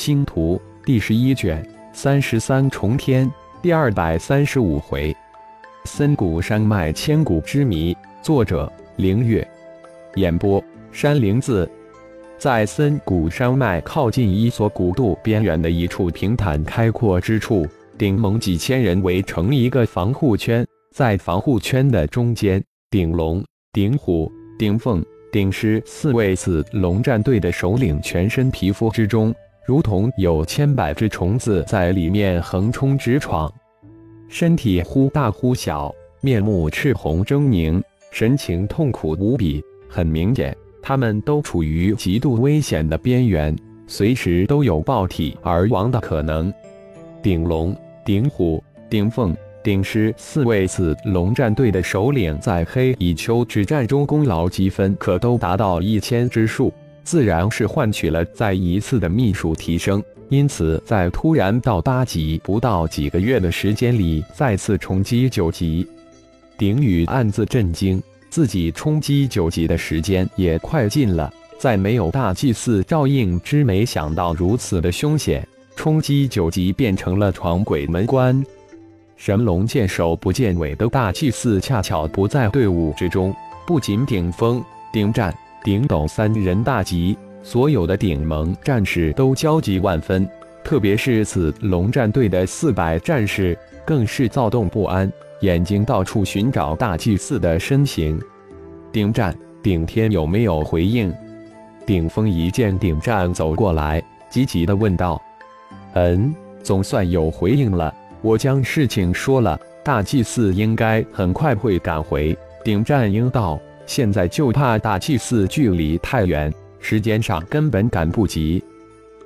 星图第十一卷三十三重天第二百三十五回，森谷山脉千古之谜。作者：凌月。演播：山灵子。在森谷山脉靠近一所古渡边缘的一处平坦开阔之处，顶盟几千人围成一个防护圈，在防护圈的中间，顶龙、顶虎、顶凤、顶狮四位子龙战队的首领全身皮肤之中。如同有千百只虫子在里面横冲直闯，身体忽大忽小，面目赤红狰狞，神情痛苦无比。很明显，他们都处于极度危险的边缘，随时都有爆体而亡的可能。顶龙、顶虎、顶凤、顶狮四位子龙战队的首领在黑蚁丘之战中功劳积分可都达到一千之数。自然是换取了再一次的秘术提升，因此在突然到八级不到几个月的时间里，再次冲击九级。鼎宇暗自震惊，自己冲击九级的时间也快尽了。在没有大祭司照应之，没想到如此的凶险，冲击九级变成了闯鬼门关。神龙见首不见尾的大祭司恰巧不在队伍之中，不仅顶峰、顶战。顶斗三人大急，所有的顶盟战士都焦急万分，特别是此龙战队的四百战士更是躁动不安，眼睛到处寻找大祭司的身形。顶战、顶天有没有回应？顶峰一见顶战走过来，急急地问道：“嗯，总算有回应了。我将事情说了，大祭司应该很快会赶回。”顶战应道。现在就怕大祭司距离太远，时间上根本赶不及。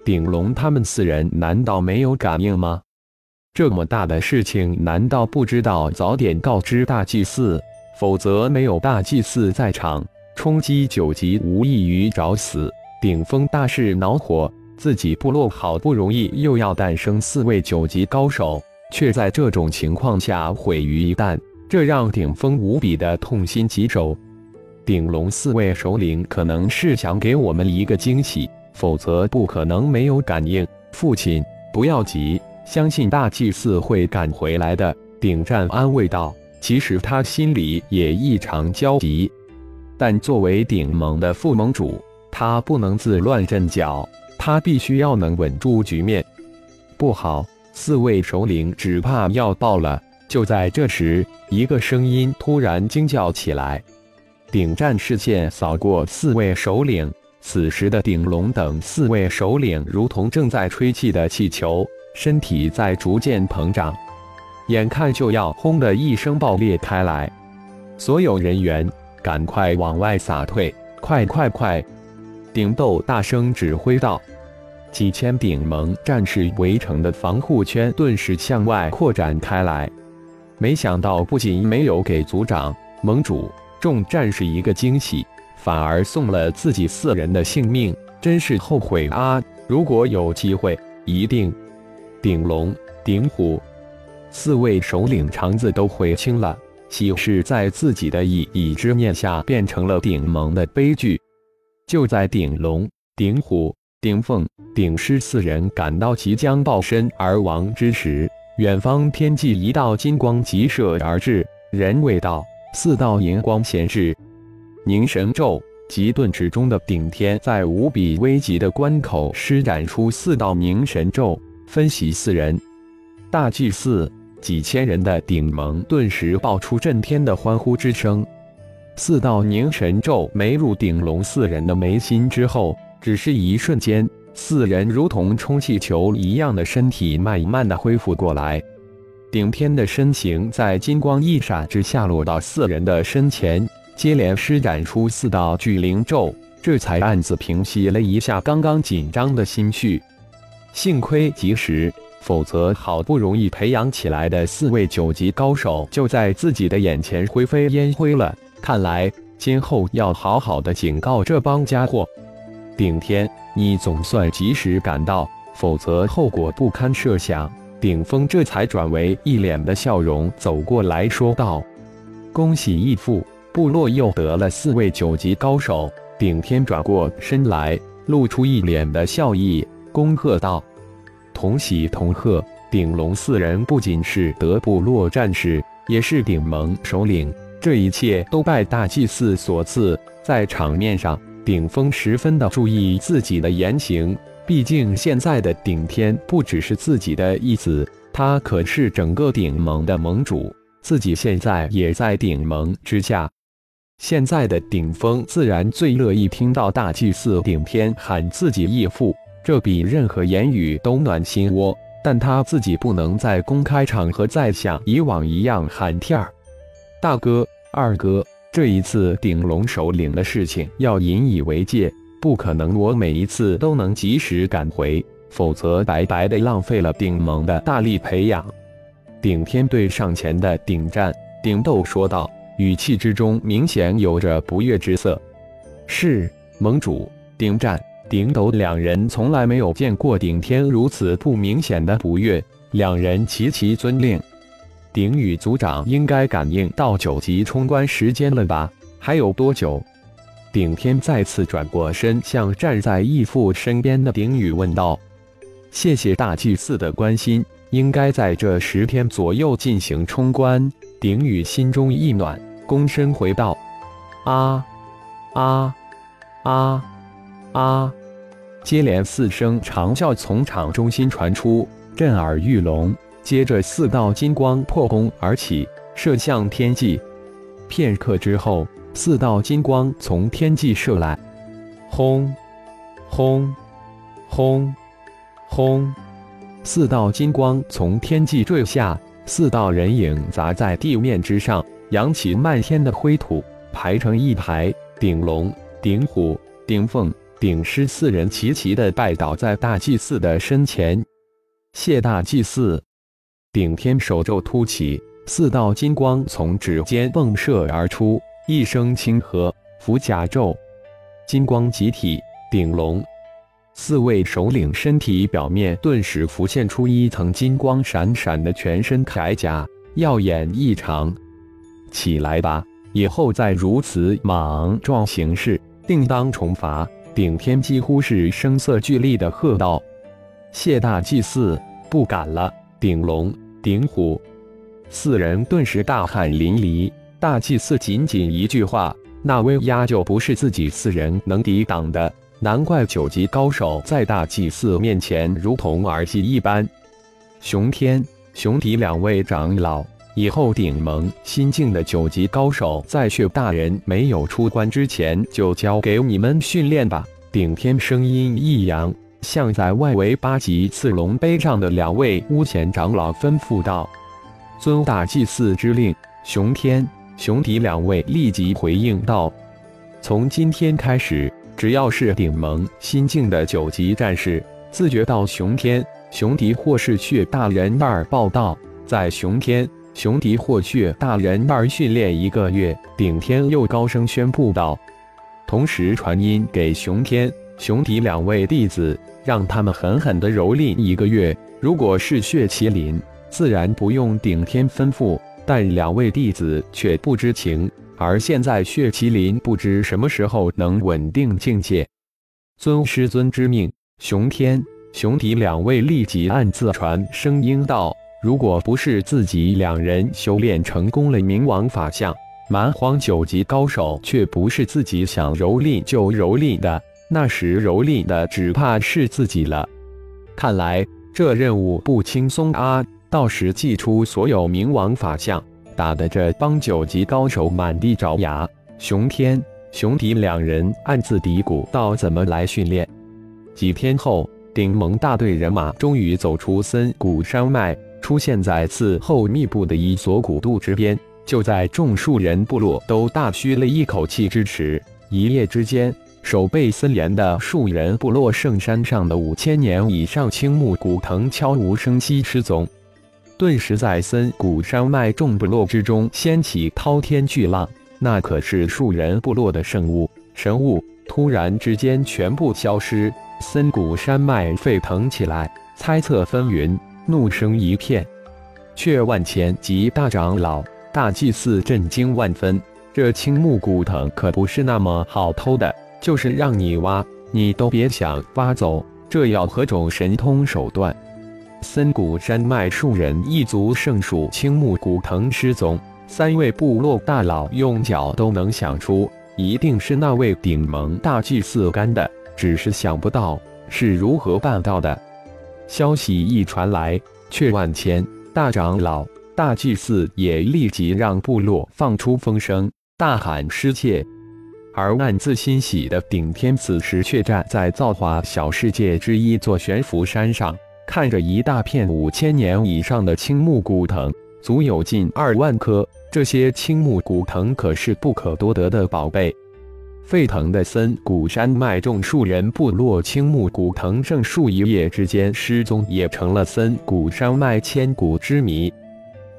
鼎龙他们四人难道没有感应吗？这么大的事情，难道不知道早点告知大祭司？否则没有大祭司在场，冲击九级无异于找死。顶峰大是恼火，自己部落好不容易又要诞生四位九级高手，却在这种情况下毁于一旦，这让顶峰无比的痛心疾首。顶龙四位首领可能是想给我们一个惊喜，否则不可能没有感应。父亲，不要急，相信大祭司会赶回来的。顶战安慰道。其实他心里也异常焦急，但作为顶盟的副盟主，他不能自乱阵脚，他必须要能稳住局面。不好，四位首领只怕要爆了！就在这时，一个声音突然惊叫起来。顶战视线扫过四位首领，此时的顶龙等四位首领如同正在吹气的气球，身体在逐渐膨胀，眼看就要轰的一声爆裂开来。所有人员赶快往外撒退！快快快！顶斗大声指挥道。几千顶盟战士围成的防护圈顿时向外扩展开来。没想到，不仅没有给族长、盟主。众战士一个惊喜，反而送了自己四人的性命，真是后悔啊！如果有机会，一定。顶龙、顶虎四位首领肠子都悔青了，喜事在自己的一己之念下变成了顶盟的悲剧。就在顶龙、顶虎、顶凤、顶狮四人感到即将爆身而亡之时，远方天际一道金光急射而至，人未到。四道银光显示，凝神咒极遁池中的顶天，在无比危急的关口施展出四道凝神咒，分析四人。大祭司几千人的顶盟顿时爆出震天的欢呼之声。四道凝神咒没入顶龙四人的眉心之后，只是一瞬间，四人如同充气球一样的身体慢慢的恢复过来。顶天的身形在金光一闪之下落到四人的身前，接连施展出四道巨灵咒，这才暗自平息了一下刚刚紧张的心绪。幸亏及时，否则好不容易培养起来的四位九级高手就在自己的眼前灰飞烟灰了。看来今后要好好的警告这帮家伙。顶天，你总算及时赶到，否则后果不堪设想。顶峰这才转为一脸的笑容，走过来说道：“恭喜义父，部落又得了四位九级高手。”顶天转过身来，露出一脸的笑意：“恭贺道：“同喜同贺！顶龙四人不仅是德部落战士，也是顶盟首领，这一切都拜大祭司所赐。”在场面上，顶峰十分的注意自己的言行，毕竟现在的顶天不只是自己的义子，他可是整个顶盟的盟主，自己现在也在顶盟之下。现在的顶峰自然最乐意听到大祭司顶天喊自己义父，这比任何言语都暖心窝。但他自己不能在公开场合再像以往一样喊天儿，大哥、二哥。这一次顶龙首领的事情要引以为戒，不可能我每一次都能及时赶回，否则白白的浪费了顶盟的大力培养。顶天对上前的顶战、顶斗说道，语气之中明显有着不悦之色。是盟主，顶战、顶斗两人从来没有见过顶天如此不明显的不悦，两人齐齐遵令。鼎宇族长应该感应到九级冲关时间了吧？还有多久？顶天再次转过身，向站在义父身边的鼎宇问道：“谢谢大祭司的关心，应该在这十天左右进行冲关。”鼎宇心中一暖，躬身回道：“啊啊啊啊！”接连四声长啸从场中心传出，震耳欲聋。接着，四道金光破空而起，射向天际。片刻之后，四道金光从天际射来，轰！轰！轰！轰！四道金光从天际坠下，四道人影砸在地面之上，扬起漫天的灰土，排成一排。顶龙、顶虎、顶凤、顶狮四人齐齐的拜倒在大祭司的身前，谢大祭司。顶天手咒突起，四道金光从指尖迸射而出，一声轻喝，符甲咒，金光集体。顶龙四位首领身体表面顿时浮现出一层金光闪闪的全身铠甲，耀眼异常。起来吧，以后再如此莽撞行事，定当重罚。顶天几乎是声色俱厉的喝道：“谢大祭司，不敢了。”顶龙。顶虎四人顿时大汗淋漓。大祭司仅仅一句话，那威压就不是自己四人能抵挡的。难怪九级高手在大祭司面前如同儿戏一般。熊天、熊迪两位长老，以后顶盟新晋的九级高手，在血大人没有出关之前，就交给你们训练吧。顶天声音一扬。向在外围八级刺龙碑上的两位巫前长老吩咐道：“遵大祭司之令。”熊天、熊迪两位立即回应道：“从今天开始，只要是顶盟新晋的九级战士，自觉到熊天、熊迪或是血大人那儿报道，在熊天、熊迪或血大人那儿训练一个月。”顶天又高声宣布道，同时传音给熊天、熊迪两位弟子。让他们狠狠地蹂躏一个月。如果是血麒麟，自然不用顶天吩咐，但两位弟子却不知情。而现在血麒麟不知什么时候能稳定境界。遵师尊之命，熊天、熊迪两位立即暗自传声音道：“如果不是自己两人修炼成功了冥王法相，蛮荒九级高手却不是自己想蹂躏就蹂躏的。”那时蹂躏的只怕是自己了。看来这任务不轻松啊！到时祭出所有冥王法相，打得这帮九级高手满地找牙。熊天、熊迪两人暗自嘀咕道：“怎么来训练？”几天后，顶盟大队人马终于走出森谷山脉，出现在此后密布的一所古渡之边。就在众树人部落都大吁了一口气之时，一夜之间。守备森严的树人部落圣山上的五千年以上青木古藤悄无声息失踪，顿时在森谷山脉众部落之中掀起滔天巨浪。那可是树人部落的圣物、神物，突然之间全部消失，森谷山脉沸腾起来，猜测纷纭，怒声一片。却万千及大长老、大祭司震惊万分，这青木古藤可不是那么好偷的。就是让你挖，你都别想挖走。这要何种神通手段？森谷山脉树人一族圣属青木古藤失踪，三位部落大佬用脚都能想出，一定是那位顶盟大祭司干的，只是想不到是如何办到的。消息一传来，却万千大长老、大祭司也立即让部落放出风声，大喊失窃。而暗自欣喜的顶天，此时却站在造化小世界之一座悬浮山上，看着一大片五千年以上的青木古藤，足有近二万棵。这些青木古藤可是不可多得的宝贝。沸腾的森谷山脉众数人部落青木古藤正树一夜之间失踪，也成了森谷山脉千古之谜。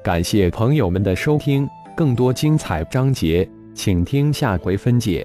感谢朋友们的收听，更多精彩章节。请听下回分解。